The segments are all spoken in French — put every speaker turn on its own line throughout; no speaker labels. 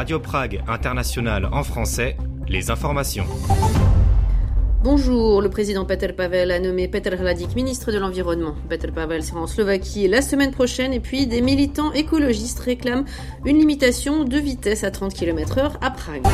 Radio Prague International en français, les informations.
Bonjour, le président Peter Pavel a nommé Peter Hladik ministre de l'Environnement. Peter Pavel sera en Slovaquie la semaine prochaine et puis des militants écologistes réclament une limitation de vitesse à 30 km h à Prague.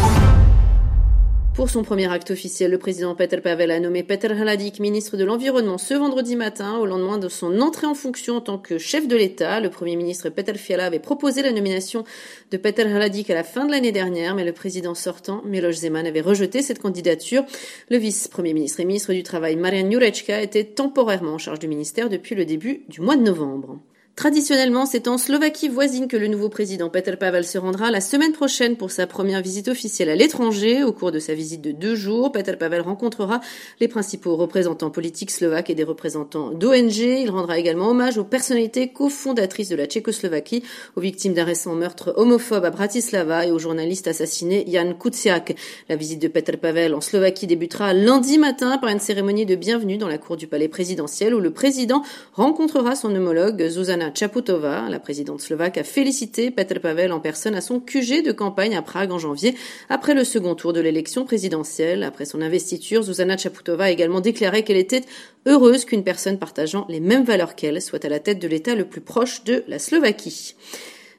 Pour son premier acte officiel, le président Peter Pavel a nommé Peter Hladik ministre de l'Environnement ce vendredi matin, au lendemain de son entrée en fonction en tant que chef de l'État. Le premier ministre Peter Fiala avait proposé la nomination de Peter Hladik à la fin de l'année dernière, mais le président sortant, Miloš Zeman, avait rejeté cette candidature. Le vice-premier ministre et ministre du Travail, Marian Jurečka, était temporairement en charge du ministère depuis le début du mois de novembre. Traditionnellement, c'est en Slovaquie voisine que le nouveau président Peter Pavel se rendra la semaine prochaine pour sa première visite officielle à l'étranger. Au cours de sa visite de deux jours, Peter Pavel rencontrera les principaux représentants politiques slovaques et des représentants d'ONG. Il rendra également hommage aux personnalités cofondatrices de la Tchécoslovaquie, aux victimes d'un récent meurtre homophobe à Bratislava et au journaliste assassiné Jan Kuciak. La visite de Peter Pavel en Slovaquie débutera lundi matin par une cérémonie de bienvenue dans la cour du palais présidentiel où le président rencontrera son homologue Zuzana Chaputova, la présidente slovaque, a félicité Petr Pavel en personne à son QG de campagne à Prague en janvier, après le second tour de l'élection présidentielle. Après son investiture, Zuzana Chaputova a également déclaré qu'elle était heureuse qu'une personne partageant les mêmes valeurs qu'elle soit à la tête de l'État le plus proche de la Slovaquie.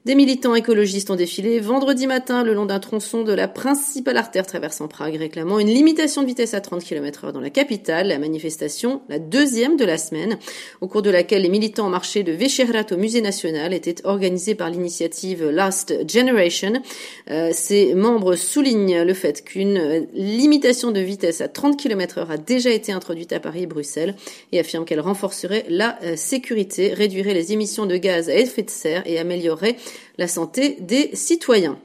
Des militants écologistes ont défilé vendredi matin le long d'un tronçon de la principale artère traversant Prague, réclamant une limitation de vitesse à 30 km heure dans la capitale. La manifestation, la deuxième de la semaine, au cours de laquelle les militants ont marché de Vechehrat au musée national, était organisée par l'initiative Last Generation. Euh, ses membres soulignent le fait qu'une limitation de vitesse à 30 km heure a déjà été introduite à Paris et Bruxelles et affirment qu'elle renforcerait la euh, sécurité, réduirait les émissions de gaz à effet de serre et améliorerait la santé des citoyens.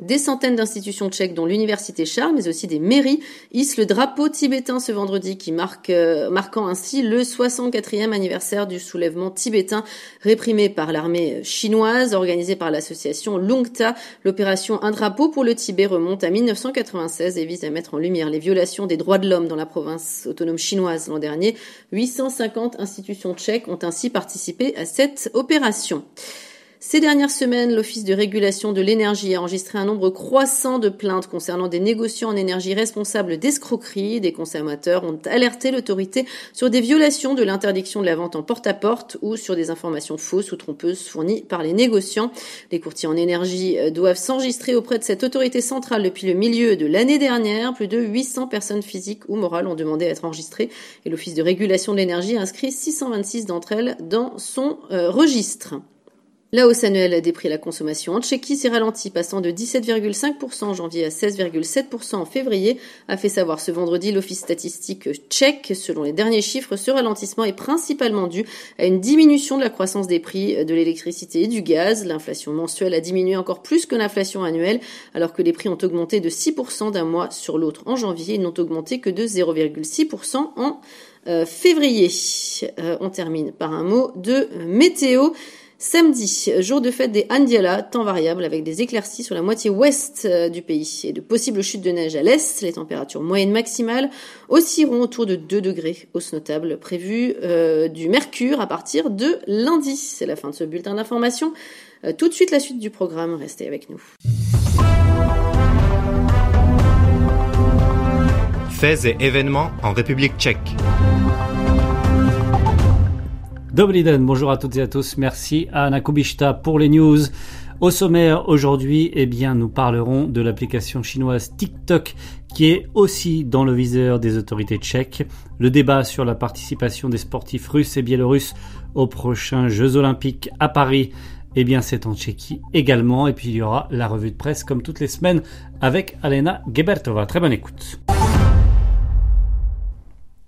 Des centaines d'institutions tchèques, dont l'université Charles, mais aussi des mairies, hissent le drapeau tibétain ce vendredi, qui euh, marquant ainsi le 64e anniversaire du soulèvement tibétain réprimé par l'armée chinoise, organisé par l'association Lungta. L'opération Un drapeau pour le Tibet remonte à 1996 et vise à mettre en lumière les violations des droits de l'homme dans la province autonome chinoise l'an dernier. 850 institutions tchèques ont ainsi participé à cette opération. Ces dernières semaines, l'Office de régulation de l'énergie a enregistré un nombre croissant de plaintes concernant des négociants en énergie responsables d'escroquerie. Des consommateurs ont alerté l'autorité sur des violations de l'interdiction de la vente en porte-à-porte ou sur des informations fausses ou trompeuses fournies par les négociants. Les courtiers en énergie euh, doivent s'enregistrer auprès de cette autorité centrale depuis le milieu de l'année dernière. Plus de 800 personnes physiques ou morales ont demandé à être enregistrées et l'Office de régulation de l'énergie a inscrit 626 d'entre elles dans son euh, registre. La hausse annuelle des prix à la consommation en Tchéquie s'est ralentie, passant de 17,5% en janvier à 16,7% en février, a fait savoir ce vendredi l'Office statistique tchèque. Selon les derniers chiffres, ce ralentissement est principalement dû à une diminution de la croissance des prix de l'électricité et du gaz. L'inflation mensuelle a diminué encore plus que l'inflation annuelle, alors que les prix ont augmenté de 6% d'un mois sur l'autre en janvier et n'ont augmenté que de 0,6% en euh, février. Euh, on termine par un mot de météo. Samedi, jour de fête des Andiala, temps variable avec des éclaircies sur la moitié ouest euh, du pays et de possibles chutes de neige à l'est. Les températures moyennes maximales oscilleront autour de 2 degrés, hausse notable prévue euh, du mercure à partir de lundi. C'est la fin de ce bulletin d'information. Euh, tout de suite la suite du programme, restez avec nous.
Faits et événements en République tchèque.
Dobriden, bonjour à toutes et à tous. Merci à Anna Kubishta pour les news. Au sommaire aujourd'hui, eh bien, nous parlerons de l'application chinoise TikTok qui est aussi dans le viseur des autorités tchèques. Le débat sur la participation des sportifs russes et biélorusses aux prochains Jeux olympiques à Paris. Eh bien, c'est en Tchéquie également. Et puis, il y aura la revue de presse comme toutes les semaines avec Alena Gebertova. Très bonne écoute.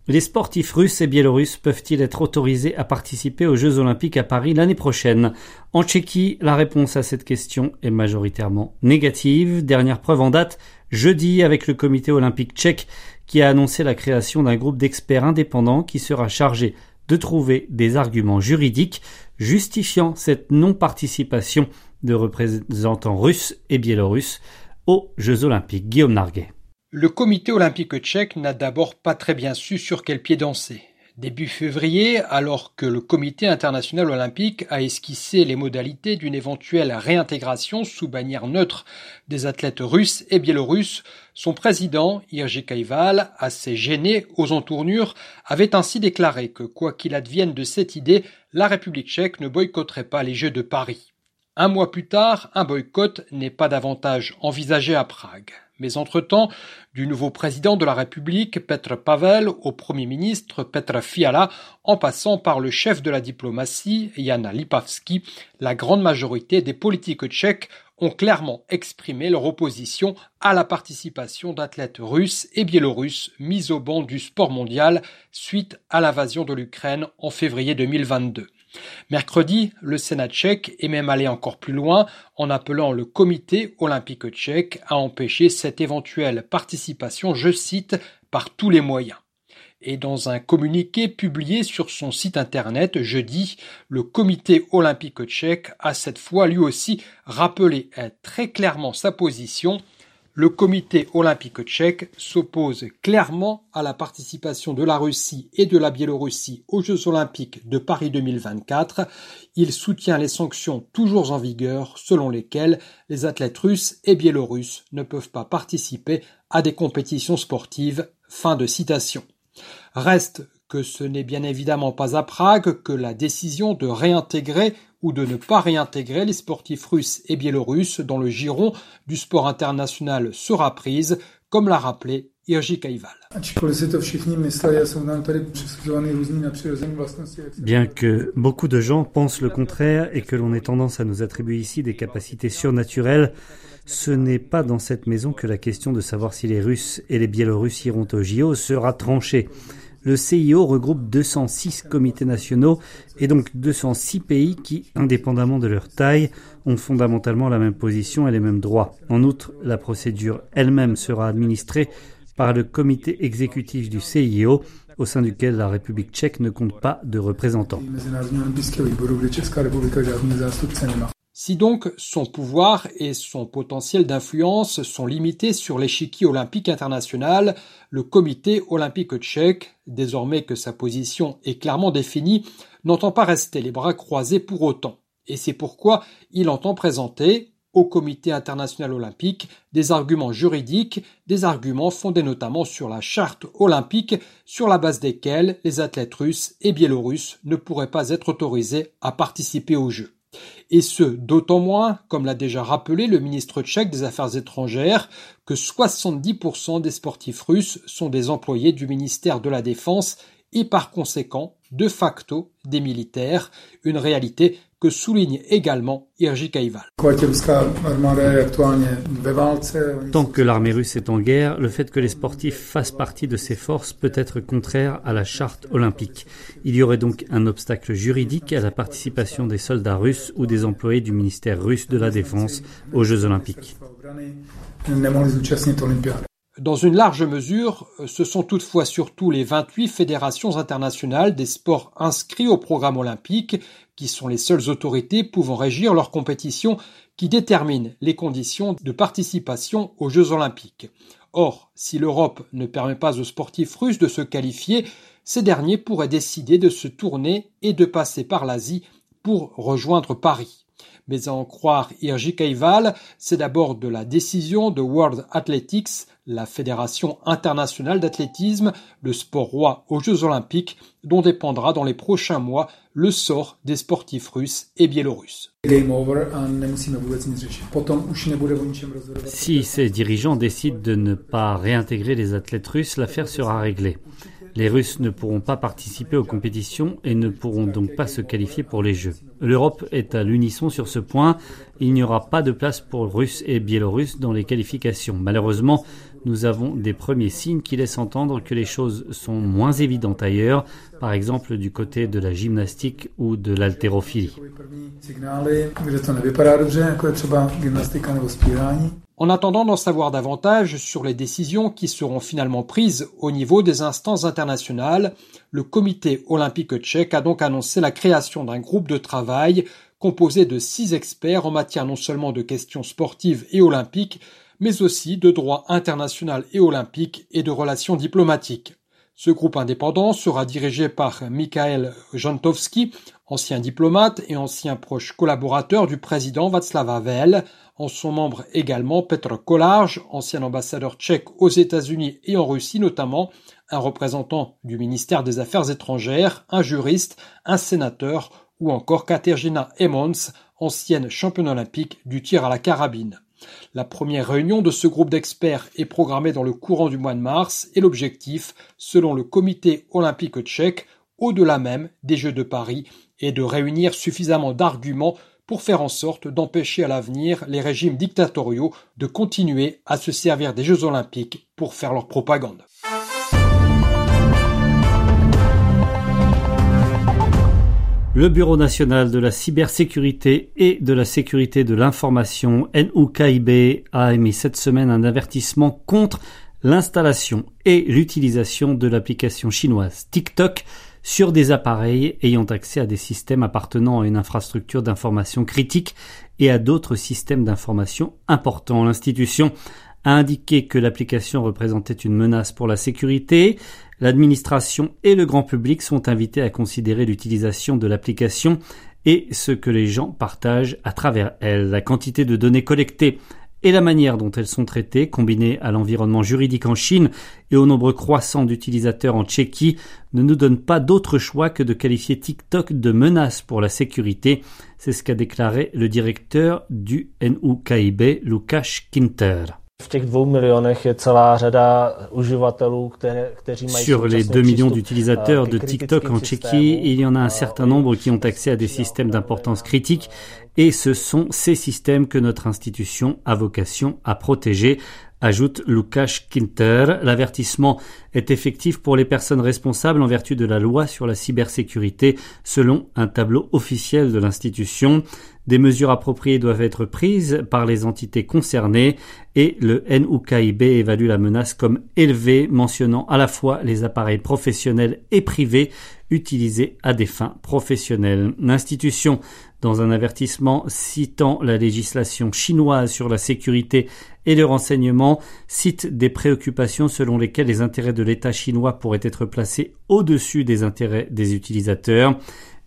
Les sportifs russes et biélorusses peuvent-ils être autorisés à participer aux Jeux olympiques à Paris l'année prochaine? En Tchéquie, la réponse à cette question est majoritairement négative. Dernière preuve en date, jeudi avec le comité olympique tchèque qui a annoncé la création d'un groupe d'experts indépendants qui sera chargé de trouver des arguments juridiques justifiant cette non-participation de représentants russes et biélorusses aux Jeux olympiques. Guillaume Narguet.
Le comité olympique tchèque n'a d'abord pas très bien su sur quel pied danser. Début février, alors que le Comité international olympique a esquissé les modalités d'une éventuelle réintégration sous bannière neutre des athlètes russes et biélorusses, son président, Irji Kaival, assez gêné aux entournures, avait ainsi déclaré que quoi qu'il advienne de cette idée, la République tchèque ne boycotterait pas les Jeux de Paris. Un mois plus tard, un boycott n'est pas davantage envisagé à Prague. Mais entre-temps, du nouveau président de la République, Petr Pavel, au Premier ministre, Petr Fiala, en passant par le chef de la diplomatie, Jana Lipavsky, la grande majorité des politiques tchèques ont clairement exprimé leur opposition à la participation d'athlètes russes et biélorusses mis au banc du sport mondial suite à l'invasion de l'Ukraine en février 2022. Mercredi, le Sénat tchèque est même allé encore plus loin en appelant le comité olympique tchèque à empêcher cette éventuelle participation, je cite, par tous les moyens. Et dans un communiqué publié sur son site internet jeudi, le comité olympique tchèque a cette fois lui aussi rappelé très clairement sa position le comité olympique tchèque s'oppose clairement à la participation de la Russie et de la Biélorussie aux Jeux olympiques de Paris 2024. Il soutient les sanctions toujours en vigueur selon lesquelles les athlètes russes et biélorusses ne peuvent pas participer à des compétitions sportives. Fin de citation. Reste que ce n'est bien évidemment pas à Prague que la décision de réintégrer ou de ne pas réintégrer les sportifs russes et biélorusses dans le giron du sport international sera prise, comme l'a rappelé.
Bien que beaucoup de gens pensent le contraire et que l'on ait tendance à nous attribuer ici des capacités surnaturelles, ce n'est pas dans cette maison que la question de savoir si les Russes et les Biélorusses iront au JO sera tranchée. Le CIO regroupe 206 comités nationaux et donc 206 pays qui, indépendamment de leur taille, ont fondamentalement la même position et les mêmes droits. En outre, la procédure elle-même sera administrée par le comité exécutif du CIO, au sein duquel la République tchèque ne compte pas de représentants.
Si donc son pouvoir et son potentiel d'influence sont limités sur l'échiquier olympique international, le comité olympique tchèque, désormais que sa position est clairement définie, n'entend pas rester les bras croisés pour autant. Et c'est pourquoi il entend présenter au comité international olympique des arguments juridiques, des arguments fondés notamment sur la charte olympique sur la base desquels les athlètes russes et biélorusses ne pourraient pas être autorisés à participer aux Jeux. Et ce, d'autant moins, comme l'a déjà rappelé le ministre tchèque des Affaires étrangères, que 70% des sportifs russes sont des employés du ministère de la Défense et par conséquent, de facto, des militaires, une réalité que souligne également Irji Kaival.
Tant que l'armée russe est en guerre, le fait que les sportifs fassent partie de ces forces peut être contraire à la charte olympique. Il y aurait donc un obstacle juridique à la participation des soldats russes ou des employés du ministère russe de la Défense aux Jeux olympiques.
Dans une large mesure, ce sont toutefois surtout les 28 fédérations internationales des sports inscrits au programme olympique qui sont les seules autorités pouvant régir leurs compétitions qui déterminent les conditions de participation aux Jeux olympiques. Or, si l'Europe ne permet pas aux sportifs russes de se qualifier, ces derniers pourraient décider de se tourner et de passer par l'Asie pour rejoindre Paris. Mais à en croire Irji Kaival, c'est d'abord de la décision de World Athletics, la fédération internationale d'athlétisme, le sport roi aux Jeux olympiques, dont dépendra dans les prochains mois le sort des sportifs russes et biélorusses.
Si ces dirigeants décident de ne pas réintégrer les athlètes russes, l'affaire sera réglée. Les Russes ne pourront pas participer aux compétitions et ne pourront donc pas se qualifier pour les Jeux. L'Europe est à l'unisson sur ce point. Il n'y aura pas de place pour Russes et Biélorusses dans les qualifications. Malheureusement, nous avons des premiers signes qui laissent entendre que les choses sont moins évidentes ailleurs, par exemple du côté de la gymnastique ou de l'haltérophilie.
En attendant d'en savoir davantage sur les décisions qui seront finalement prises au niveau des instances internationales, le comité olympique tchèque a donc annoncé la création d'un groupe de travail composé de six experts en matière non seulement de questions sportives et olympiques, mais aussi de droit international et olympique et de relations diplomatiques. Ce groupe indépendant sera dirigé par Mikhail Jantowski, ancien diplomate et ancien proche collaborateur du président Václav Havel. En sont membres également Petr Kolář, ancien ambassadeur tchèque aux États-Unis et en Russie notamment, un représentant du ministère des Affaires étrangères, un juriste, un sénateur ou encore Katerina Emmons, ancienne championne olympique du tir à la carabine. La première réunion de ce groupe d'experts est programmée dans le courant du mois de mars et l'objectif, selon le comité olympique tchèque, au-delà même des Jeux de Paris, est de réunir suffisamment d'arguments pour faire en sorte d'empêcher à l'avenir les régimes dictatoriaux de continuer à se servir des Jeux olympiques pour faire leur propagande.
Le Bureau national de la cybersécurité et de la sécurité de l'information, NUKIB, a émis cette semaine un avertissement contre l'installation et l'utilisation de l'application chinoise TikTok sur des appareils ayant accès à des systèmes appartenant à une infrastructure d'information critique et à d'autres systèmes d'information importants. L'institution a indiqué que l'application représentait une menace pour la sécurité. L'administration et le grand public sont invités à considérer l'utilisation de l'application et ce que les gens partagent à travers elle. La quantité de données collectées et la manière dont elles sont traitées, combinées à l'environnement juridique en Chine et au nombre croissant d'utilisateurs en Tchéquie, ne nous donne pas d'autre choix que de qualifier TikTok de menace pour la sécurité. C'est ce qu'a déclaré le directeur du NUKIB, Lukáš Kinter. Sur les 2 millions d'utilisateurs de TikTok en Tchéquie, il y en a un certain nombre qui ont accès à des systèmes d'importance critique et ce sont ces systèmes que notre institution a vocation à protéger ajoute Lukáš Kinter. L'avertissement est effectif pour les personnes responsables en vertu de la loi sur la cybersécurité selon un tableau officiel de l'institution. Des mesures appropriées doivent être prises par les entités concernées et le NUKIB évalue la menace comme élevée, mentionnant à la fois les appareils professionnels et privés utilisés à des fins professionnelles. L'institution, dans un avertissement citant la législation chinoise sur la sécurité et le renseignement, cite des préoccupations selon lesquelles les intérêts de l'État chinois pourraient être placés au-dessus des intérêts des utilisateurs.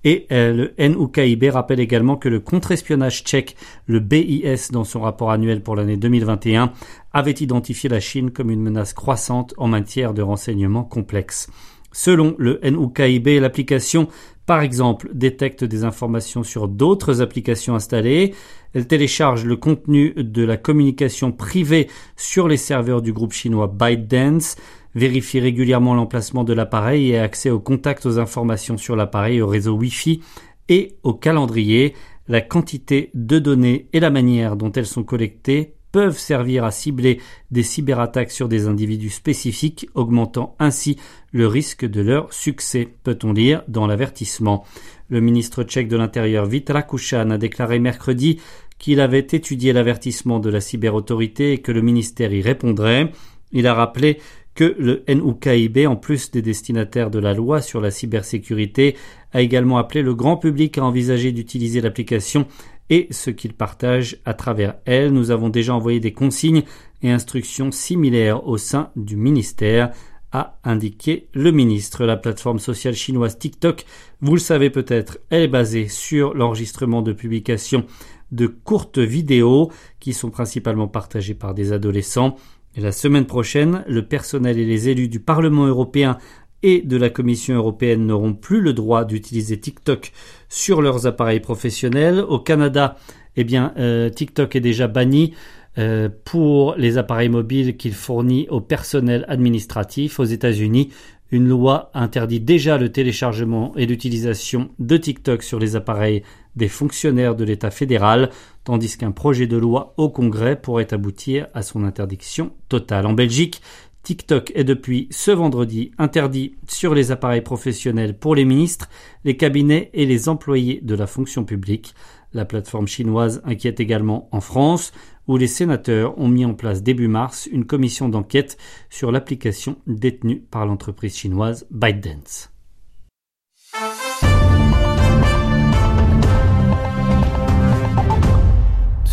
Et euh, le NUKIB rappelle également que le contre-espionnage tchèque, le BIS, dans son rapport annuel pour l'année 2021, avait identifié la Chine comme une menace croissante en matière de renseignements complexes. Selon le NUKIB, l'application, par exemple, détecte des informations sur d'autres applications installées. Elle télécharge le contenu de la communication privée sur les serveurs du groupe chinois ByteDance vérifie régulièrement l'emplacement de l'appareil et a accès aux contacts aux informations sur l'appareil, au réseau Wi-Fi et au calendrier. La quantité de données et la manière dont elles sont collectées peuvent servir à cibler des cyberattaques sur des individus spécifiques, augmentant ainsi le risque de leur succès, peut-on lire dans l'avertissement. Le ministre tchèque de l'Intérieur Vitra Kuchan a déclaré mercredi qu'il avait étudié l'avertissement de la cyberautorité et que le ministère y répondrait. Il a rappelé que le NUKIB, en plus des destinataires de la loi sur la cybersécurité, a également appelé le grand public à envisager d'utiliser l'application et ce qu'il partage à travers elle. Nous avons déjà envoyé des consignes et instructions similaires au sein du ministère a indiqué le ministre. La plateforme sociale chinoise TikTok, vous le savez peut-être, elle est basée sur l'enregistrement de publications de courtes vidéos qui sont principalement partagées par des adolescents la semaine prochaine, le personnel et les élus du Parlement européen et de la Commission européenne n'auront plus le droit d'utiliser TikTok sur leurs appareils professionnels. Au Canada, eh bien, euh, TikTok est déjà banni euh, pour les appareils mobiles qu'il fournit au personnel administratif. Aux États-Unis, une loi interdit déjà le téléchargement et l'utilisation de TikTok sur les appareils des fonctionnaires de l'État fédéral, tandis qu'un projet de loi au Congrès pourrait aboutir à son interdiction totale. En Belgique, TikTok est depuis ce vendredi interdit sur les appareils professionnels pour les ministres, les cabinets et les employés de la fonction publique. La plateforme chinoise inquiète également en France, où les sénateurs ont mis en place début mars une commission d'enquête sur l'application détenue par l'entreprise chinoise ByteDance.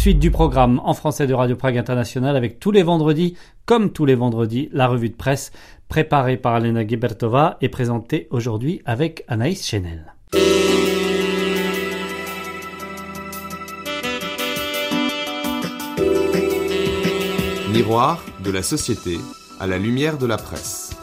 Suite du programme en français de Radio Prague International avec tous les vendredis, comme tous les vendredis, la revue de presse préparée par Alena Gebertova et présentée aujourd'hui avec Anaïs Chenel.
Miroir de la société à la lumière de la presse.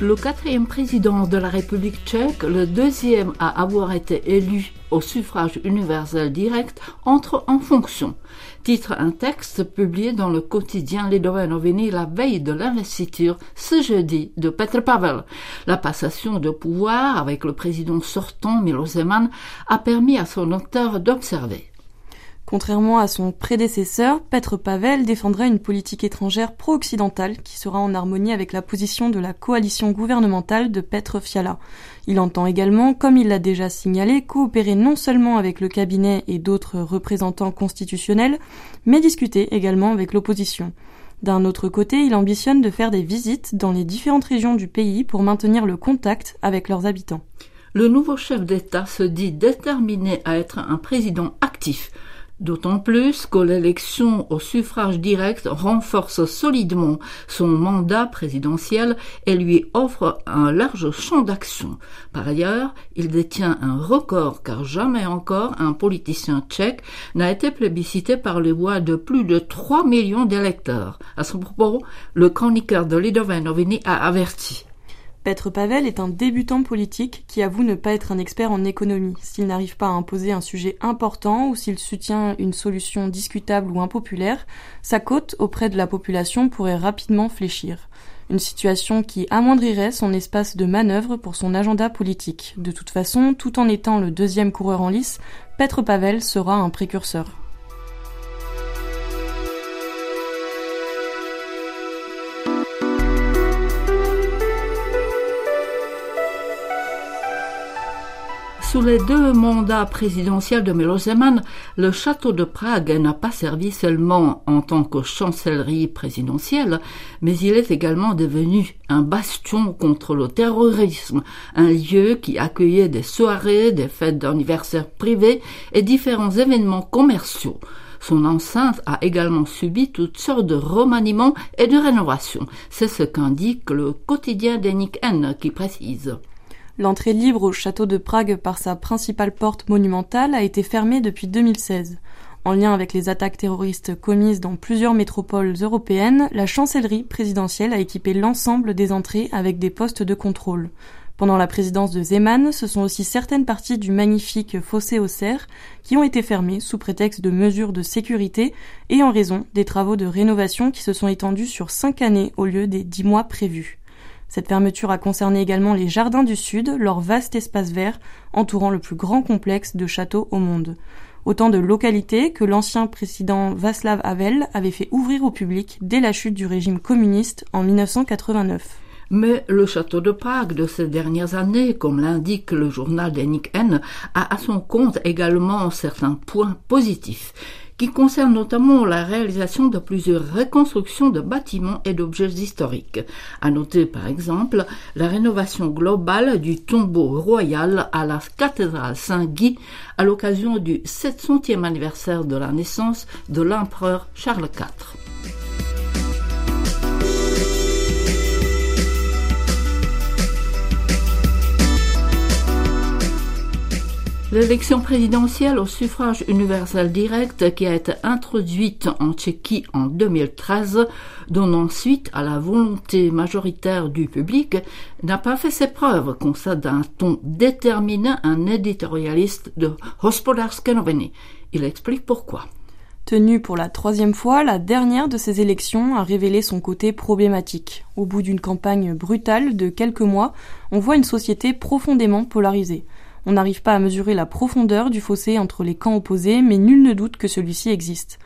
Le quatrième président de la République tchèque, le deuxième à avoir été élu au suffrage universel direct, entre en fonction. Titre un texte publié dans le quotidien Lidové Noviny la veille de l'investiture ce jeudi de Petr Pavel. La passation de pouvoir avec le président sortant Milo Zeman a permis à son auteur d'observer.
Contrairement à son prédécesseur, Petr Pavel défendra une politique étrangère pro-occidentale qui sera en harmonie avec la position de la coalition gouvernementale de Petr Fiala. Il entend également, comme il l'a déjà signalé, coopérer non seulement avec le cabinet et d'autres représentants constitutionnels, mais discuter également avec l'opposition. D'un autre côté, il ambitionne de faire des visites dans les différentes régions du pays pour maintenir le contact avec leurs habitants.
Le nouveau chef d'État se dit déterminé à être un président actif D'autant plus que l'élection au suffrage direct renforce solidement son mandat présidentiel et lui offre un large champ d'action. Par ailleurs, il détient un record car jamais encore un politicien tchèque n'a été plébiscité par les voix de plus de 3 millions d'électeurs. À ce propos, le chroniqueur de Lidovin a averti.
Petr Pavel est un débutant politique qui avoue ne pas être un expert en économie. S'il n'arrive pas à imposer un sujet important ou s'il soutient une solution discutable ou impopulaire, sa cote auprès de la population pourrait rapidement fléchir. Une situation qui amoindrirait son espace de manœuvre pour son agenda politique. De toute façon, tout en étant le deuxième coureur en lice, Petr Pavel sera un précurseur.
Sous les deux mandats présidentiels de Milo Zeman, le château de Prague n'a pas servi seulement en tant que chancellerie présidentielle, mais il est également devenu un bastion contre le terrorisme, un lieu qui accueillait des soirées, des fêtes d'anniversaire privées et différents événements commerciaux. Son enceinte a également subi toutes sortes de remaniements et de rénovations. C'est ce qu'indique le quotidien d'Enik N qui précise.
L'entrée libre au château de Prague par sa principale porte monumentale a été fermée depuis 2016. En lien avec les attaques terroristes commises dans plusieurs métropoles européennes, la chancellerie présidentielle a équipé l'ensemble des entrées avec des postes de contrôle. Pendant la présidence de Zeman, ce sont aussi certaines parties du magnifique fossé aux serres qui ont été fermées sous prétexte de mesures de sécurité et en raison des travaux de rénovation qui se sont étendus sur cinq années au lieu des dix mois prévus. Cette fermeture a concerné également les jardins du Sud, leur vaste espace vert entourant le plus grand complexe de châteaux au monde. Autant de localités que l'ancien président Václav Havel avait fait ouvrir au public dès la chute du régime communiste en 1989.
Mais le château de Prague de ces dernières années, comme l'indique le journal d'Enik N, a à son compte également certains points positifs qui concerne notamment la réalisation de plusieurs reconstructions de bâtiments et d'objets historiques. À noter par exemple la rénovation globale du tombeau royal à la cathédrale Saint-Guy à l'occasion du 700e anniversaire de la naissance de l'empereur Charles IV. L'élection présidentielle au suffrage universel direct qui a été introduite en Tchéquie en 2013, donnant suite à la volonté majoritaire du public, n'a pas fait ses preuves, constate d'un ton déterminé un éditorialiste de Hospodarske noviny. Il explique pourquoi.
Tenue pour la troisième fois, la dernière de ces élections a révélé son côté problématique. Au bout d'une campagne brutale de quelques mois, on voit une société profondément polarisée. On n'arrive pas à mesurer la profondeur du fossé entre les camps opposés, mais nul ne doute que celui-ci existe.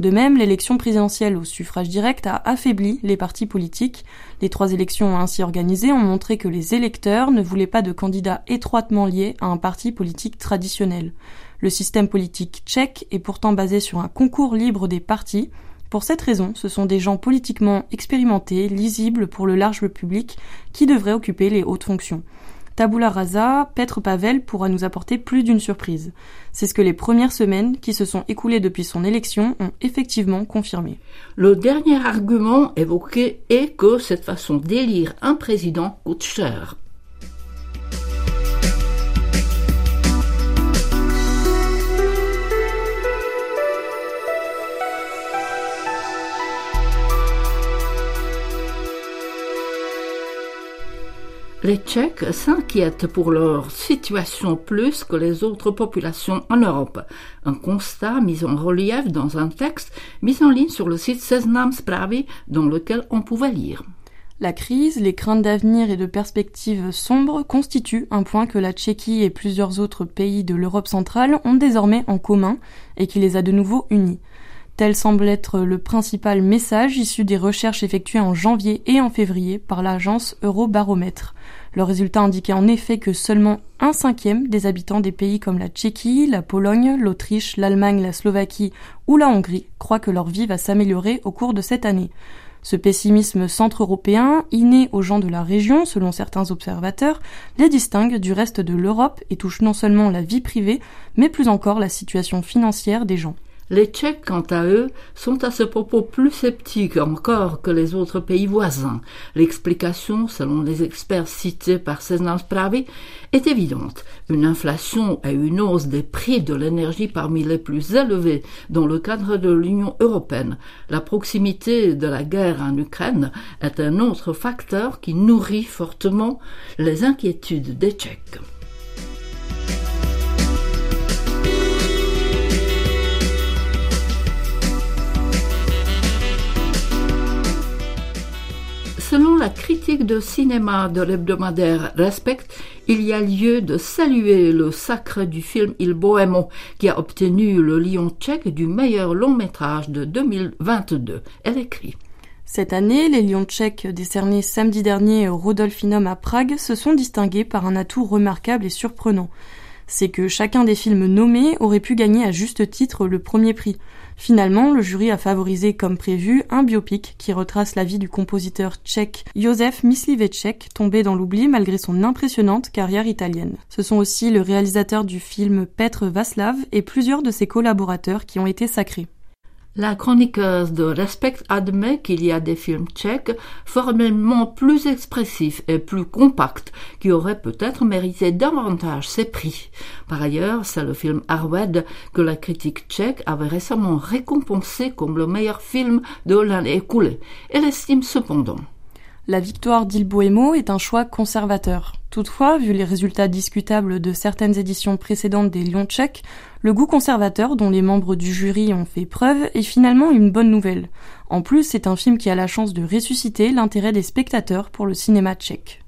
De même, l'élection présidentielle au suffrage direct a affaibli les partis politiques. Les trois élections ainsi organisées ont montré que les électeurs ne voulaient pas de candidats étroitement liés à un parti politique traditionnel. Le système politique tchèque est pourtant basé sur un concours libre des partis. Pour cette raison, ce sont des gens politiquement expérimentés, lisibles pour le large public, qui devraient occuper les hautes fonctions. Tabula rasa, Petr Pavel pourra nous apporter plus d'une surprise. C'est ce que les premières semaines qui se sont écoulées depuis son élection ont effectivement confirmé.
Le dernier argument évoqué est que cette façon d'élire un président coûte cher. Les Tchèques s'inquiètent pour leur situation plus que les autres populations en Europe. Un constat mis en relief dans un texte mis en ligne sur le site Seznam Spravi dans lequel on pouvait lire.
La crise, les craintes d'avenir et de perspectives sombres constituent un point que la Tchéquie et plusieurs autres pays de l'Europe centrale ont désormais en commun et qui les a de nouveau unis. Tel semble être le principal message issu des recherches effectuées en janvier et en février par l'agence Eurobaromètre. Le résultat indiquait en effet que seulement un cinquième des habitants des pays comme la Tchéquie, la Pologne, l'Autriche, l'Allemagne, la Slovaquie ou la Hongrie croient que leur vie va s'améliorer au cours de cette année. Ce pessimisme centre-européen, inné aux gens de la région, selon certains observateurs, les distingue du reste de l'Europe et touche non seulement la vie privée, mais plus encore la situation financière des gens.
Les Tchèques, quant à eux, sont à ce propos plus sceptiques encore que les autres pays voisins. L'explication, selon les experts cités par Seznam Spravi, est évidente. Une inflation et une hausse des prix de l'énergie parmi les plus élevés dans le cadre de l'Union européenne. La proximité de la guerre en Ukraine est un autre facteur qui nourrit fortement les inquiétudes des Tchèques. Selon la critique de cinéma de l'hebdomadaire Respect, il y a lieu de saluer le sacre du film Il Bohémo qui a obtenu le lion tchèque du meilleur long métrage de 2022. Elle écrit.
Cette année, les lions tchèques décernés samedi dernier au Rudolfinum à Prague se sont distingués par un atout remarquable et surprenant. C'est que chacun des films nommés aurait pu gagner à juste titre le premier prix. Finalement, le jury a favorisé comme prévu un biopic qui retrace la vie du compositeur tchèque Josef Mysliveček, tombé dans l'oubli malgré son impressionnante carrière italienne. Ce sont aussi le réalisateur du film Petr Vaslav et plusieurs de ses collaborateurs qui ont été sacrés.
La chroniqueuse de Respect admet qu'il y a des films tchèques formellement plus expressifs et plus compacts qui auraient peut-être mérité davantage ces prix. Par ailleurs, c'est le film Arwed que la critique tchèque avait récemment récompensé comme le meilleur film de l'année écoulée. Elle estime cependant
la victoire d'Il Bohémo est un choix conservateur. Toutefois, vu les résultats discutables de certaines éditions précédentes des Lions tchèques, le goût conservateur dont les membres du jury ont fait preuve est finalement une bonne nouvelle. En plus, c'est un film qui a la chance de ressusciter l'intérêt des spectateurs pour le cinéma tchèque.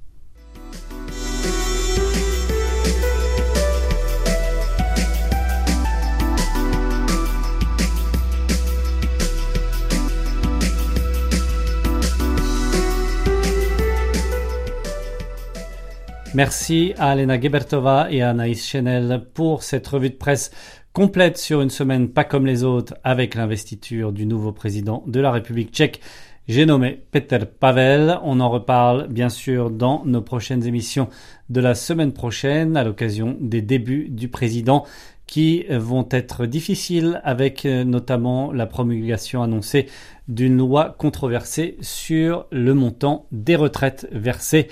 Merci à Alena Gebertova et à Anaïs Chenel pour cette revue de presse complète sur une semaine pas comme les autres avec l'investiture du nouveau président de la République tchèque. J'ai nommé Peter Pavel. On en reparle bien sûr dans nos prochaines émissions de la semaine prochaine à l'occasion des débuts du président qui vont être difficiles avec euh, notamment la promulgation annoncée d'une loi controversée sur le montant des retraites versées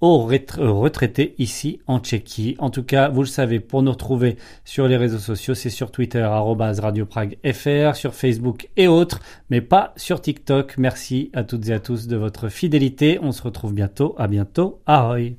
aux retraités ici en Tchéquie. En tout cas, vous le savez, pour nous retrouver sur les réseaux sociaux, c'est sur Twitter, Radio Prague FR, sur Facebook et autres, mais pas sur TikTok. Merci à toutes et à tous de votre fidélité. On se retrouve bientôt. À bientôt. Ahoy!